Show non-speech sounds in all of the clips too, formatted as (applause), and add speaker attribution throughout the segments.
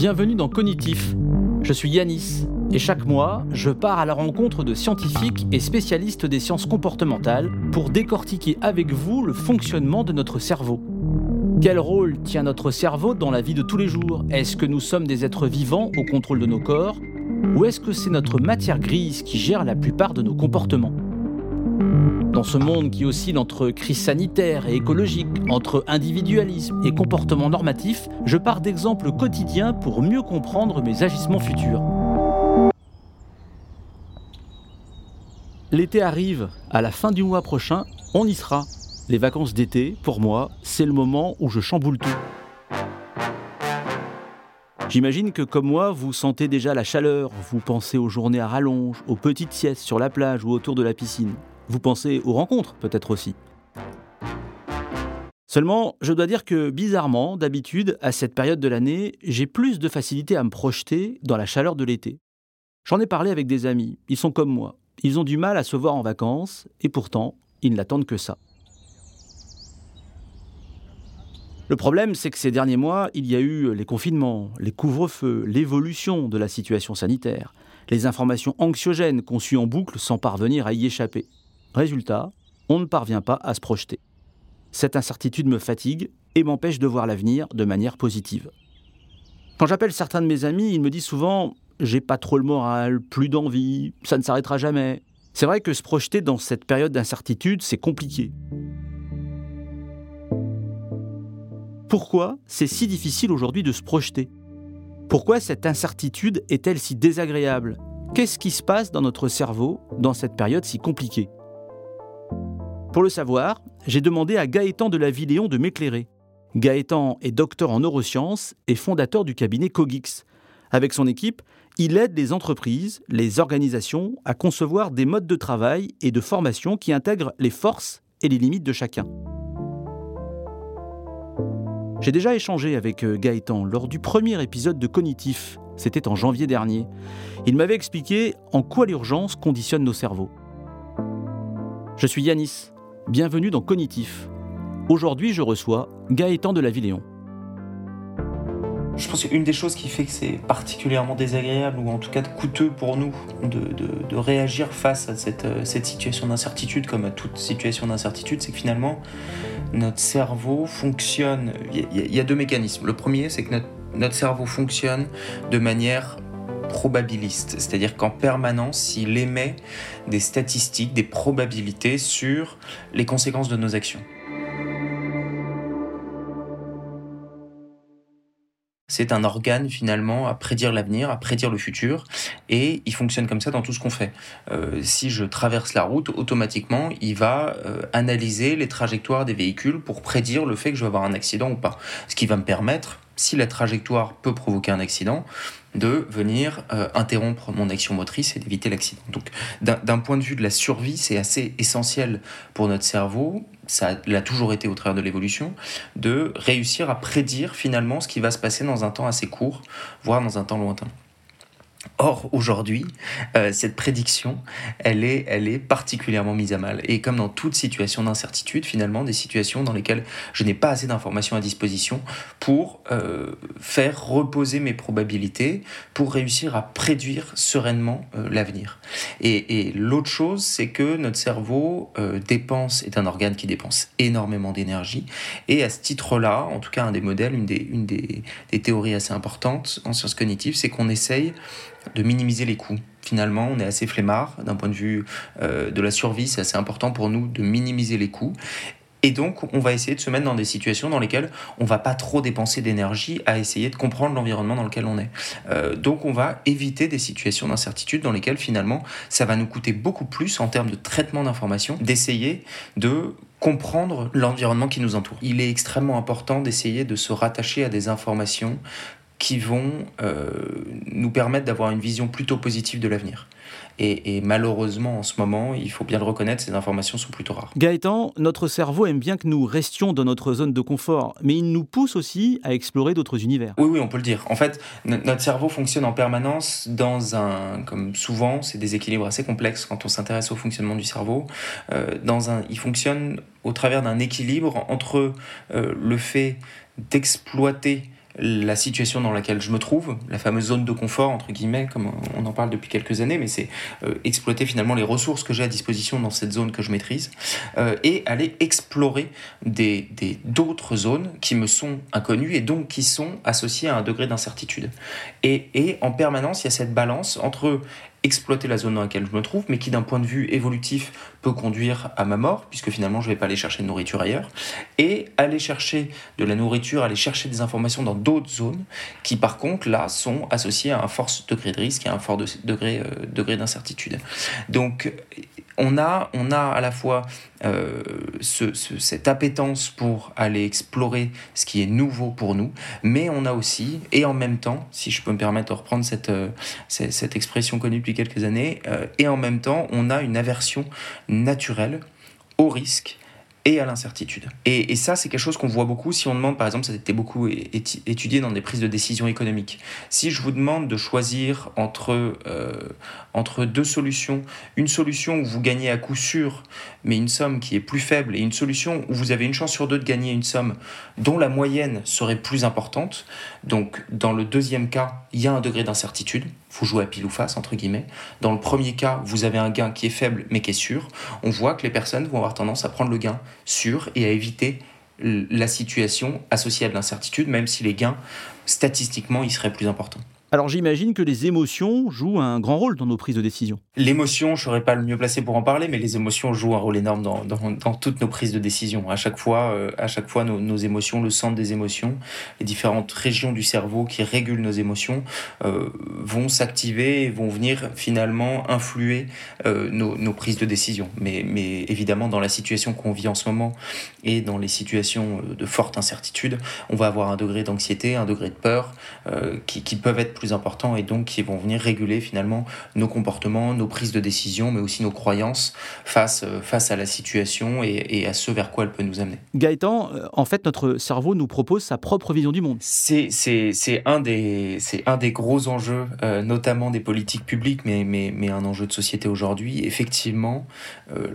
Speaker 1: Bienvenue dans Cognitif. Je suis Yanis et chaque mois, je pars à la rencontre de scientifiques et spécialistes des sciences comportementales pour décortiquer avec vous le fonctionnement de notre cerveau. Quel rôle tient notre cerveau dans la vie de tous les jours? Est-ce que nous sommes des êtres vivants au contrôle de nos corps? Ou est-ce que c'est notre matière grise qui gère la plupart de nos comportements? Dans ce monde qui oscille entre crise sanitaire et écologique, entre individualisme et comportement normatif, je pars d'exemples quotidiens pour mieux comprendre mes agissements futurs. L'été arrive, à la fin du mois prochain, on y sera. Les vacances d'été, pour moi, c'est le moment où je chamboule tout. J'imagine que comme moi, vous sentez déjà la chaleur, vous pensez aux journées à rallonge, aux petites siestes sur la plage ou autour de la piscine. Vous pensez aux rencontres peut-être aussi. Seulement, je dois dire que bizarrement, d'habitude, à cette période de l'année, j'ai plus de facilité à me projeter dans la chaleur de l'été. J'en ai parlé avec des amis, ils sont comme moi. Ils ont du mal à se voir en vacances, et pourtant, ils n'attendent que ça. Le problème, c'est que ces derniers mois, il y a eu les confinements, les couvre-feux, l'évolution de la situation sanitaire, les informations anxiogènes conçues en boucle sans parvenir à y échapper. Résultat, on ne parvient pas à se projeter. Cette incertitude me fatigue et m'empêche de voir l'avenir de manière positive. Quand j'appelle certains de mes amis, ils me disent souvent j'ai pas trop le moral, plus d'envie, ça ne s'arrêtera jamais. C'est vrai que se projeter dans cette période d'incertitude, c'est compliqué. Pourquoi c'est si difficile aujourd'hui de se projeter? Pourquoi cette incertitude est-elle si désagréable? Qu'est-ce qui se passe dans notre cerveau dans cette période si compliquée? Pour le savoir, j'ai demandé à Gaëtan de la Villéon de m'éclairer. Gaëtan est docteur en neurosciences et fondateur du cabinet Cogix. Avec son équipe, il aide les entreprises, les organisations à concevoir des modes de travail et de formation qui intègrent les forces et les limites de chacun. J'ai déjà échangé avec euh, Gaëtan lors du premier épisode de Cognitif, c'était en janvier dernier. Il m'avait expliqué en quoi l'urgence conditionne nos cerveaux. Je suis Yanis, Bienvenue dans Cognitif. Aujourd'hui, je reçois Gaëtan de la Villéon.
Speaker 2: Je pense qu'une des choses qui fait que c'est particulièrement désagréable, ou en tout cas coûteux pour nous, de, réagir face à cette, euh, situation d'incertitude, comme à toute situation d'incertitude, c'est que finalement, notre cerveau fonctionne. Il y, a deux mécanismes. Le premier, c'est que notre cerveau fonctionne de manière probabiliste, c'est-à-dire qu'en permanence, il émet des statistiques, des probabilités sur les conséquences de nos actions. C'est un organe finalement à prédire l'avenir, à prédire le futur, et il fonctionne comme ça dans tout ce qu'on fait. Euh, si je traverse la route, automatiquement, il va euh, analyser les trajectoires des véhicules pour prédire le fait que je vais avoir un accident ou pas. Ce qui va me permettre, si la trajectoire peut provoquer un accident, de venir euh, interrompre mon action motrice et d'éviter l'accident. Donc d'un point de vue de la survie, c'est assez essentiel pour notre cerveau, ça l'a toujours été au travers de l'évolution, de réussir à prédire finalement ce qui va se passer dans un temps assez court, voire dans un temps lointain. Or, aujourd'hui, euh, cette prédiction, elle est, elle est particulièrement mise à mal. Et comme dans toute situation d'incertitude, finalement, des situations dans lesquelles je n'ai pas assez d'informations à disposition pour euh, faire reposer mes probabilités, pour réussir à prédire sereinement euh, l'avenir. Et, l'autre chose, c'est que notre cerveau dépense, est un organe qui dépense énormément d'énergie. Et à ce titre-là, en tout cas, un des modèles, une des, une des théories assez importantes en sciences cognitives, c'est qu'on essaye de minimiser les coûts. Finalement, on est assez flemmard d'un point de vue euh, de la survie, c'est assez important pour nous de minimiser les coûts. Et donc, on va essayer de se mettre dans des situations dans lesquelles on va pas trop dépenser d'énergie à essayer de comprendre l'environnement dans lequel on est. Euh, donc, on va éviter des situations d'incertitude dans lesquelles finalement, ça va nous coûter beaucoup plus en termes de traitement d'informations, d'essayer de comprendre l'environnement qui nous entoure. Il est extrêmement important d'essayer de se rattacher à des informations qui vont euh, nous permettre d'avoir une vision plutôt positive de l'avenir. Et, malheureusement, en ce moment, il faut bien le reconnaître, ces informations sont plutôt rares.
Speaker 1: Gaëtan, notre cerveau aime bien que nous restions dans notre zone de confort, mais il nous pousse aussi à explorer d'autres univers.
Speaker 2: Oui, oui, on peut le dire. En fait, notre cerveau fonctionne en permanence dans un, comme souvent, c'est des équilibres assez complexes quand on s'intéresse au fonctionnement du cerveau. Euh, dans un, il fonctionne au travers d'un équilibre entre euh, le fait d'exploiter la situation dans laquelle je me trouve, la fameuse zone de confort, entre guillemets, comme on en parle depuis quelques années, mais c'est euh, exploiter finalement les ressources que j'ai à disposition dans cette zone que je maîtrise, euh, et aller explorer des, d'autres zones qui me sont inconnues et donc qui sont associées à un degré d'incertitude. Et, et en permanence, il y a cette balance entre exploiter la zone dans laquelle je me trouve, mais qui d'un point de vue évolutif peut conduire à ma mort, puisque finalement je ne vais pas aller chercher de nourriture ailleurs, et aller chercher de la nourriture, aller chercher des informations dans d'autres zones, qui par contre là sont associées à un fort degré de risque et à un fort degré, euh, degré d'incertitude. Donc on a, à la fois euh, cette appétence pour aller explorer ce qui est nouveau pour nous, mais on a aussi, et en même temps, si je peux me permettre de reprendre cette, euh, expression connue depuis quelques années, euh, et en même temps, on a une aversion naturelle au risque et à l'incertitude. Et, ça, c'est quelque chose qu'on voit beaucoup si on demande, par exemple, ça a été beaucoup étudié dans des prises de décision économiques. Si je vous demande de choisir entre, euh, entre deux solutions, une solution où vous gagnez à coup sûr, mais une somme qui est plus faible, et une solution où vous avez une chance sur deux de gagner une somme dont la moyenne serait plus importante, donc dans le deuxième cas, il y a un degré d'incertitude, faut jouer à pile ou face, entre guillemets. Dans le premier cas, vous avez un gain qui est faible mais qui est sûr. On voit que les personnes vont avoir tendance à prendre le gain sûr et à éviter la situation associée à de l'incertitude, même si les gains, statistiquement, ils seraient plus importants.
Speaker 1: Alors j'imagine que les émotions jouent un grand rôle dans nos prises de décision.
Speaker 2: L'émotion, je serais pas le mieux placé pour en parler, mais les émotions jouent un rôle énorme dans, toutes nos prises de décision. À chaque fois, euh, à chaque fois nos, émotions, le centre des émotions, les différentes régions du cerveau qui régulent nos émotions euh, vont s'activer et vont venir finalement influer euh, nos, prises de décision. Mais, mais évidemment, dans la situation qu'on vit en ce moment et dans les situations de forte incertitude, on va avoir un degré d'anxiété, un degré de peur qui, qui peuvent être plus importants et donc qui vont venir réguler finalement nos comportements, nos prises de décision, mais aussi nos croyances face, euh, face à la situation et, à ce vers quoi elle peut nous amener.
Speaker 1: Gaëtan, euh, en fait, notre cerveau nous propose sa propre vision du monde.
Speaker 2: C'est un, des, un des gros enjeux, euh, notamment des politiques publiques, mais, mais, mais un enjeu de société aujourd'hui. Effectivement,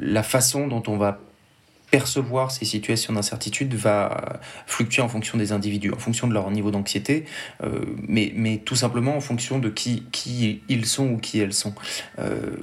Speaker 2: la façon dont on va percevoir ces situations d'incertitude va fluctuer en fonction des individus, en fonction de leur niveau d'anxiété, euh, mais, tout simplement en fonction de qui, qui ils sont ou qui elles sont. Euh,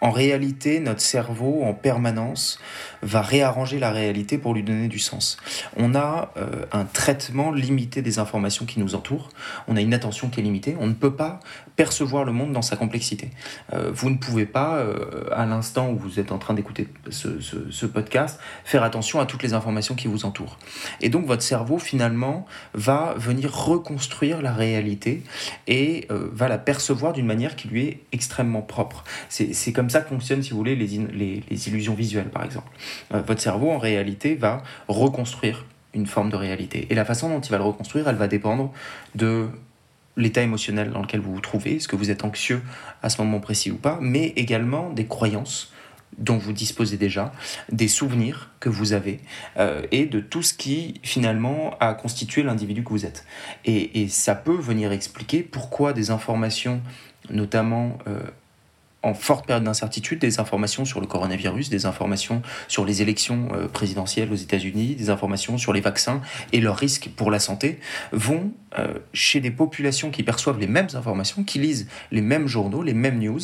Speaker 2: en réalité, notre cerveau, en permanence, va réarranger la réalité pour lui donner du sens. On a euh, un traitement limité des informations qui nous entourent, on a une attention qui est limitée, on ne peut pas percevoir le monde dans sa complexité. Euh, vous ne pouvez pas, euh, à l'instant où vous êtes en train d'écouter ce, ce, podcast, faire attention à toutes les informations qui vous entourent. Et donc votre cerveau, finalement, va venir reconstruire la réalité et va la percevoir d'une manière qui lui est extrêmement propre. C'est comme ça que fonctionnent, si vous voulez, les illusions visuelles, par exemple. Euh, votre cerveau, en réalité, va reconstruire une forme de réalité. Et la façon dont il va le reconstruire, elle va dépendre de l'état émotionnel dans lequel vous vous trouvez, est-ce que vous êtes anxieux à ce moment précis ou pas, mais également des croyances dont vous disposez déjà, des souvenirs que vous avez euh, et de tout ce qui finalement a constitué l'individu que vous êtes. Et, ça peut venir expliquer pourquoi des informations, notamment euh, en forte période d'incertitude des informations sur le coronavirus, des informations sur les élections euh, présidentielles aux États-Unis, des informations sur les vaccins et leurs risques pour la santé, vont euh, chez des populations qui perçoivent les mêmes informations, qui lisent les mêmes journaux, les mêmes news,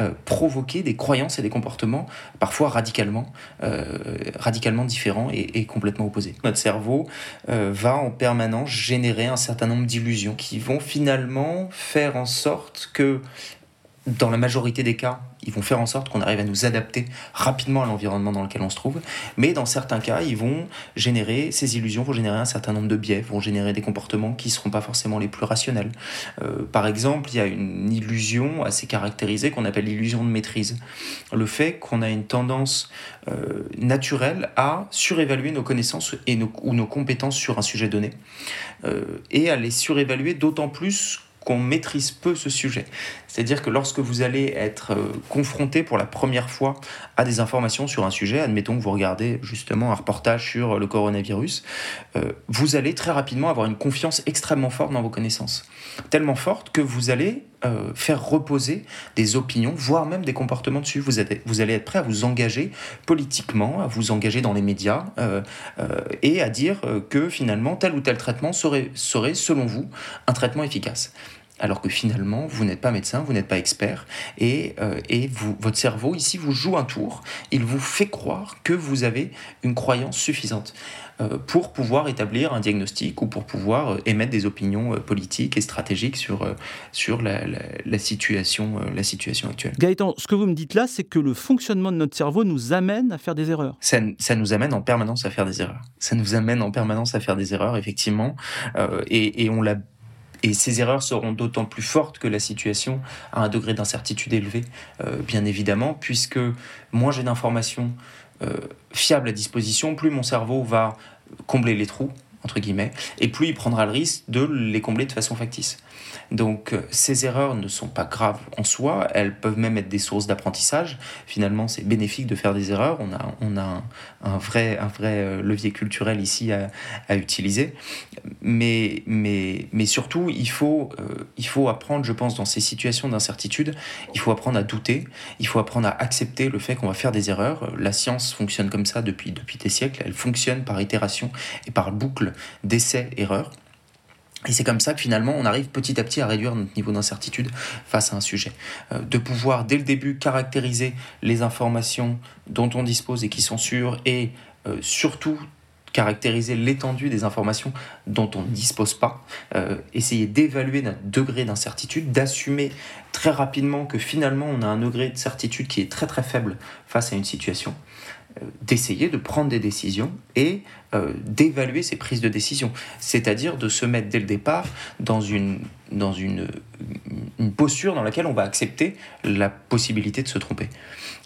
Speaker 2: euh, provoquer des croyances et des comportements parfois radicalement, différents et, complètement opposés. Notre cerveau va en permanence générer un certain nombre d'illusions qui vont finalement faire en sorte que dans la majorité des cas, ils vont faire en sorte qu'on arrive à nous adapter rapidement à l'environnement dans lequel on se trouve. Mais dans certains cas, ils vont générer, ces illusions vont générer un certain nombre de biais, vont générer des comportements qui ne seront pas forcément les plus rationnels. Euh, par exemple, il y a une illusion assez caractérisée qu'on appelle l'illusion de maîtrise. Le fait qu'on a une tendance euh, naturelle à surévaluer nos connaissances et nos, ou nos compétences sur un sujet donné, euh, et à les surévaluer d'autant plus qu'on maîtrise peu ce sujet. C'est-à-dire que lorsque vous allez être euh, confronté pour la première fois à des informations sur un sujet, admettons que vous regardez justement un reportage sur le coronavirus, euh, vous allez très rapidement avoir une confiance extrêmement forte dans vos connaissances. Tellement forte que vous allez euh, faire reposer des opinions, voire même des comportements dessus. Vous, vous allez être prêt à vous engager politiquement, à vous engager dans les médias euh, euh, et à dire que finalement tel ou tel traitement serait, serait, selon vous, un traitement efficace alors que finalement, vous n'êtes pas médecin, vous n'êtes pas expert, et, et vous, votre cerveau, ici, vous joue un tour, il vous fait croire que vous avez une croyance suffisante. Euh, pour pouvoir établir un diagnostic ou pour pouvoir euh, émettre des opinions euh, politiques et stratégiques sur, sur la, situation, la situation actuelle.
Speaker 1: Gaëtan, ce que vous me dites là, c'est que le fonctionnement de notre cerveau nous amène à faire des erreurs.
Speaker 2: Ça, ça, nous amène en permanence à faire des erreurs. Ça nous amène en permanence à faire des erreurs, effectivement. et, et on l'a et ces erreurs seront d'autant plus fortes que la situation a un degré d'incertitude élevé, bien évidemment, puisque moins j'ai d'informations fiables à disposition, plus mon cerveau va combler les trous, entre guillemets, et plus il prendra le risque de les combler de façon factice. Donc euh, ces erreurs ne sont pas graves en soi, elles peuvent même être des sources d'apprentissage. Finalement, c'est bénéfique de faire des erreurs. On a, on a un, vrai, un vrai euh, levier culturel ici à, à utiliser. Mais, mais, mais surtout, il faut, euh, il faut apprendre, je pense, dans ces situations d'incertitude, il faut apprendre à douter, il faut apprendre à accepter le fait qu'on va faire des erreurs. La science fonctionne comme ça depuis, depuis des siècles, elle fonctionne par itération et par boucle d'essais-erreurs. Et c'est comme ça que finalement on arrive petit à petit à réduire notre niveau d'incertitude face à un sujet. Euh, de pouvoir dès le début caractériser les informations dont on dispose et qui sont sûres et euh, surtout caractériser l'étendue des informations dont on ne dispose pas, euh, essayer d'évaluer notre degré d'incertitude, d'assumer très rapidement que finalement on a un degré de certitude qui est très très faible face à une situation, d'essayer de prendre des décisions et euh, d'évaluer ses prises de décision, c'est-à-dire de se mettre dès le départ dans une, dans une, posture dans laquelle on va accepter la possibilité de se tromper.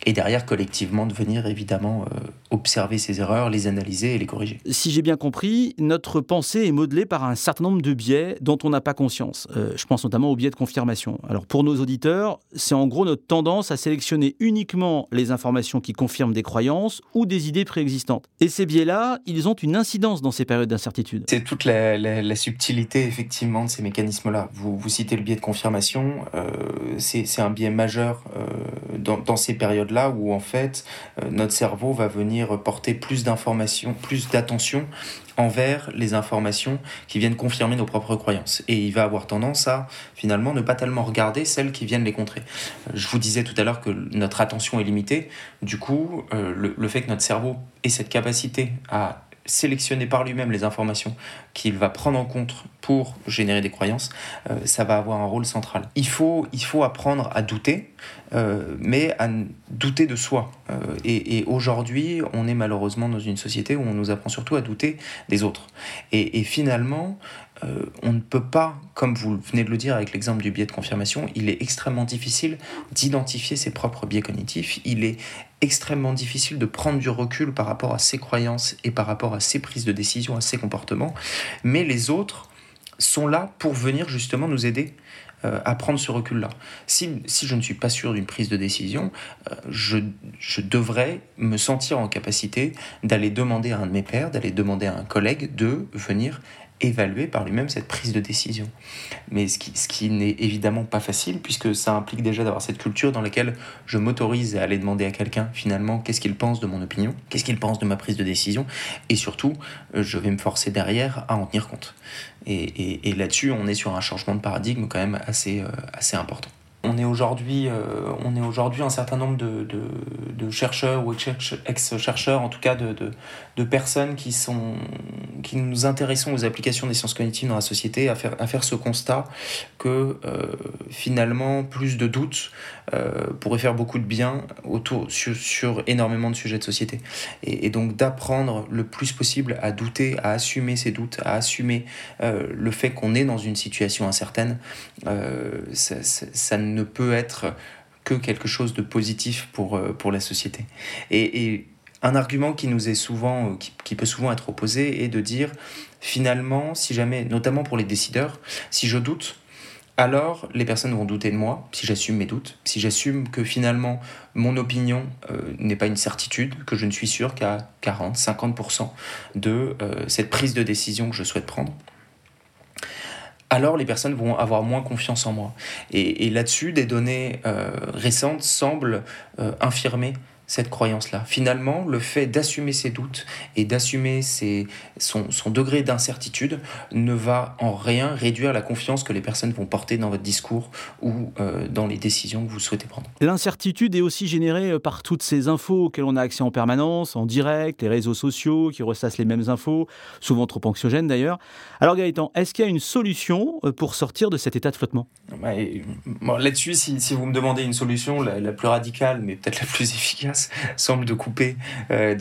Speaker 2: Et derrière, collectivement, de venir évidemment euh, observer ces erreurs, les analyser et les corriger.
Speaker 1: Si j'ai bien compris, notre pensée est modelée par un certain nombre de biais dont on n'a pas conscience. Euh, je pense notamment aux biais de confirmation. Alors pour nos auditeurs, c'est en gros notre tendance à sélectionner uniquement les informations qui confirment des croyances ou des idées préexistantes. Et ces biais-là, ils ont une incidence dans ces périodes d'incertitude.
Speaker 2: C'est toute la, subtilité, effectivement, de ces mécanismes-là. Vous, citez le biais de confirmation, euh, c'est un biais majeur euh, dans, ces périodes-là où, en fait, euh, notre cerveau va venir porter plus d'informations, plus d'attention envers les informations qui viennent confirmer nos propres croyances. Et il va avoir tendance à, finalement, ne pas tellement regarder celles qui viennent les contrer. Je vous disais tout à l'heure que notre attention est limitée. Du coup, le fait que notre cerveau ait cette capacité à sélectionner par lui-même les informations qu'il va prendre en compte pour générer des croyances, euh, ça va avoir un rôle central. Il faut, il faut apprendre à douter, euh, mais à douter de soi. Euh, et, aujourd'hui, on est malheureusement dans une société où on nous apprend surtout à douter des autres. Et, et finalement, on ne peut pas, comme vous venez de le dire avec l'exemple du biais de confirmation, il est extrêmement difficile d'identifier ses propres biais cognitifs. Il est extrêmement difficile de prendre du recul par rapport à ses croyances et par rapport à ses prises de décision, à ses comportements. Mais les autres sont là pour venir justement nous aider euh, à prendre ce recul-là. Si, si, je ne suis pas sûr d'une prise de décision, euh, je, je, devrais me sentir en capacité d'aller demander à un de mes pairs, d'aller demander à un collègue de venir évaluer par lui-même cette prise de décision. Mais ce qui, ce qui n'est évidemment pas facile, puisque ça implique déjà d'avoir cette culture dans laquelle je m'autorise à aller demander à quelqu'un finalement qu'est-ce qu'il pense de mon opinion, qu'est-ce qu'il pense de ma prise de décision, et surtout, euh, je vais me forcer derrière à en tenir compte. Et, et, et là-dessus, on est sur un changement de paradigme quand même assez, euh, assez important on est aujourd'hui euh, on est aujourd'hui un certain nombre de, chercheurs ou ex-chercheurs en tout cas de, personnes qui sont nous intéressons aux applications des sciences cognitives dans la société à faire ce constat que euh, finalement plus de doutes euh, pourrait faire beaucoup de bien sur, énormément de sujets de société. Et, donc d'apprendre le plus possible à douter à assumer ses doutes à assumer le fait qu'on est dans une situation incertaine ça ne peut être que quelque chose de positif pour, euh, pour la société. Et, un argument qui nous est souvent, euh, qui, peut souvent être opposé est de dire finalement, si jamais, notamment pour les décideurs, si je doute, alors les personnes vont douter de moi si j'assume mes doutes, si j'assume que finalement mon opinion euh, n'est pas une certitude, que je ne suis sûr qu'à 40, 50% de cette prise de décision que je souhaite prendre alors les personnes vont avoir moins confiance en moi. Et, là-dessus, des données récentes semblent infirmer cette croyance-là. Finalement, le fait d'assumer ses doutes et d'assumer son, son, degré d'incertitude ne va en rien réduire la confiance que les personnes vont porter dans votre discours ou euh, dans les décisions que vous souhaitez prendre.
Speaker 1: L'incertitude est aussi générée euh, par toutes ces infos auxquelles on a accès en permanence, en direct, les réseaux sociaux qui ressassent les mêmes infos, souvent trop anxiogènes d'ailleurs. Alors Gaëtan, est-ce qu'il y a une solution euh, pour sortir de cet état de flottement?
Speaker 2: Là-dessus, si, vous me demandez une solution, la plus radicale, mais peut-être la plus (laughs) efficace, semble de couper, euh,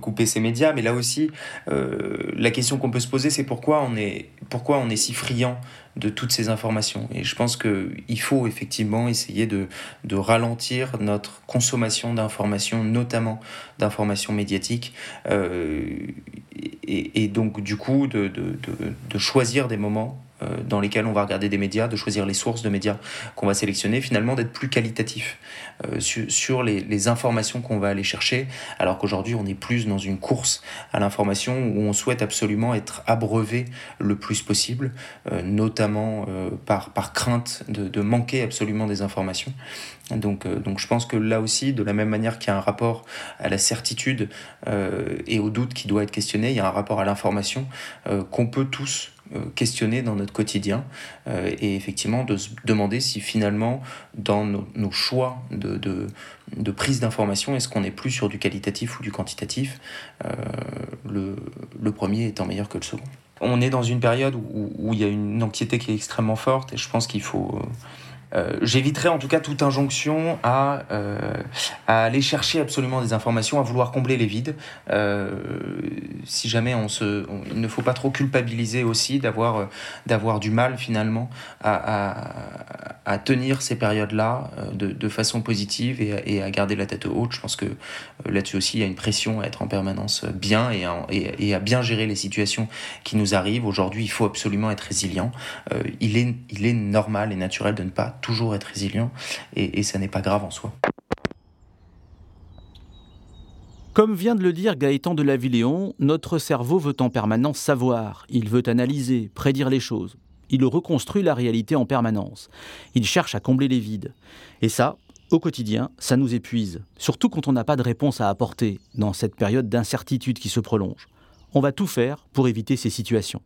Speaker 2: couper ces médias. Mais là aussi, euh, la question qu'on peut se poser, c'est pourquoi on est, si friand de toutes ces informations? Et je pense qu'il faut effectivement essayer de, ralentir notre consommation d'informations, notamment d'informations médiatiques, euh, et, donc du coup de, choisir des moments dans lesquels on va regarder des médias, de choisir les sources de médias qu'on va sélectionner, finalement d'être plus qualitatif euh, sur, les, informations qu'on va aller chercher, alors qu'aujourd'hui on est plus dans une course à l'information où on souhaite absolument être abreuvé le plus possible, euh, notamment par, par crainte de, de, manquer absolument des informations. Donc, donc je pense que là aussi, de la même manière qu'il y a un rapport à la certitude et au doute qui doit être questionné, il y a un rapport à l'information qu'on peut tous euh, questionner dans notre quotidien euh, et effectivement de se demander si finalement dans nos, choix de, de, prise d'information, est-ce qu'on est plus sur du qualitatif ou du quantitatif, euh, le, le, premier étant meilleur que le second. On est dans une période où, où, il y a une anxiété qui est extrêmement forte et je pense qu'il faut... Euh, j'éviterai en tout cas toute injonction à, euh, à, aller chercher absolument des informations, à vouloir combler les vides. Euh, si jamais on se, il ne faut pas trop culpabiliser aussi d'avoir d'avoir du mal finalement à, à, à tenir ces périodes-là de, de, façon positive et, à garder la tête haute. Je pense que là-dessus aussi il y a une pression à être en permanence bien et, et, et à bien gérer les situations qui nous arrivent. Aujourd'hui, il faut absolument être résilient. il est il est normal et naturel de ne pas toujours être résilient et, ça n'est pas grave en soi.
Speaker 1: Comme vient de le dire Gaëtan de la Villéon, notre cerveau veut en permanence savoir, il veut analyser, prédire les choses. Il reconstruit la réalité en permanence. Il cherche à combler les vides. Et ça, au quotidien, ça nous épuise, surtout quand on n'a pas de réponse à apporter dans cette période d'incertitude qui se prolonge. On va tout faire pour éviter ces situations.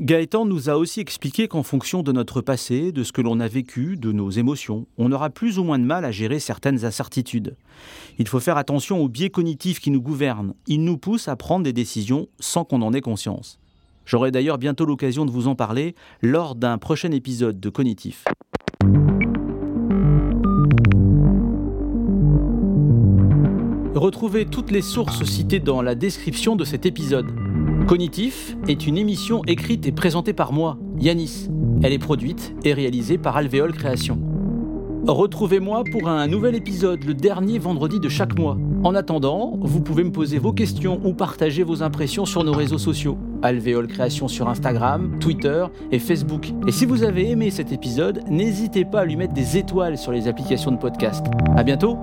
Speaker 1: Gaëtan nous a aussi expliqué qu'en fonction de notre passé, de ce que l'on a vécu, de nos émotions, on aura plus ou moins de mal à gérer certaines incertitudes. Il faut faire attention aux biais cognitifs qui nous gouvernent. Ils nous poussent à prendre des décisions sans qu'on en ait conscience. J'aurai d'ailleurs bientôt l'occasion de vous en parler lors d'un prochain épisode de Cognitif. Retrouvez toutes les sources citées dans la description de cet épisode. Cognitif est une émission écrite et présentée par moi, Yanis. Elle est produite et réalisée par Alvéole Création. Retrouvez-moi pour un nouvel épisode le dernier vendredi de chaque mois. En attendant, vous pouvez me poser vos questions ou partager vos impressions sur nos réseaux sociaux. Alvéole Création sur Instagram, Twitter et Facebook. Et si vous avez aimé cet épisode, n'hésitez pas à lui mettre des étoiles sur les applications de podcast. À bientôt!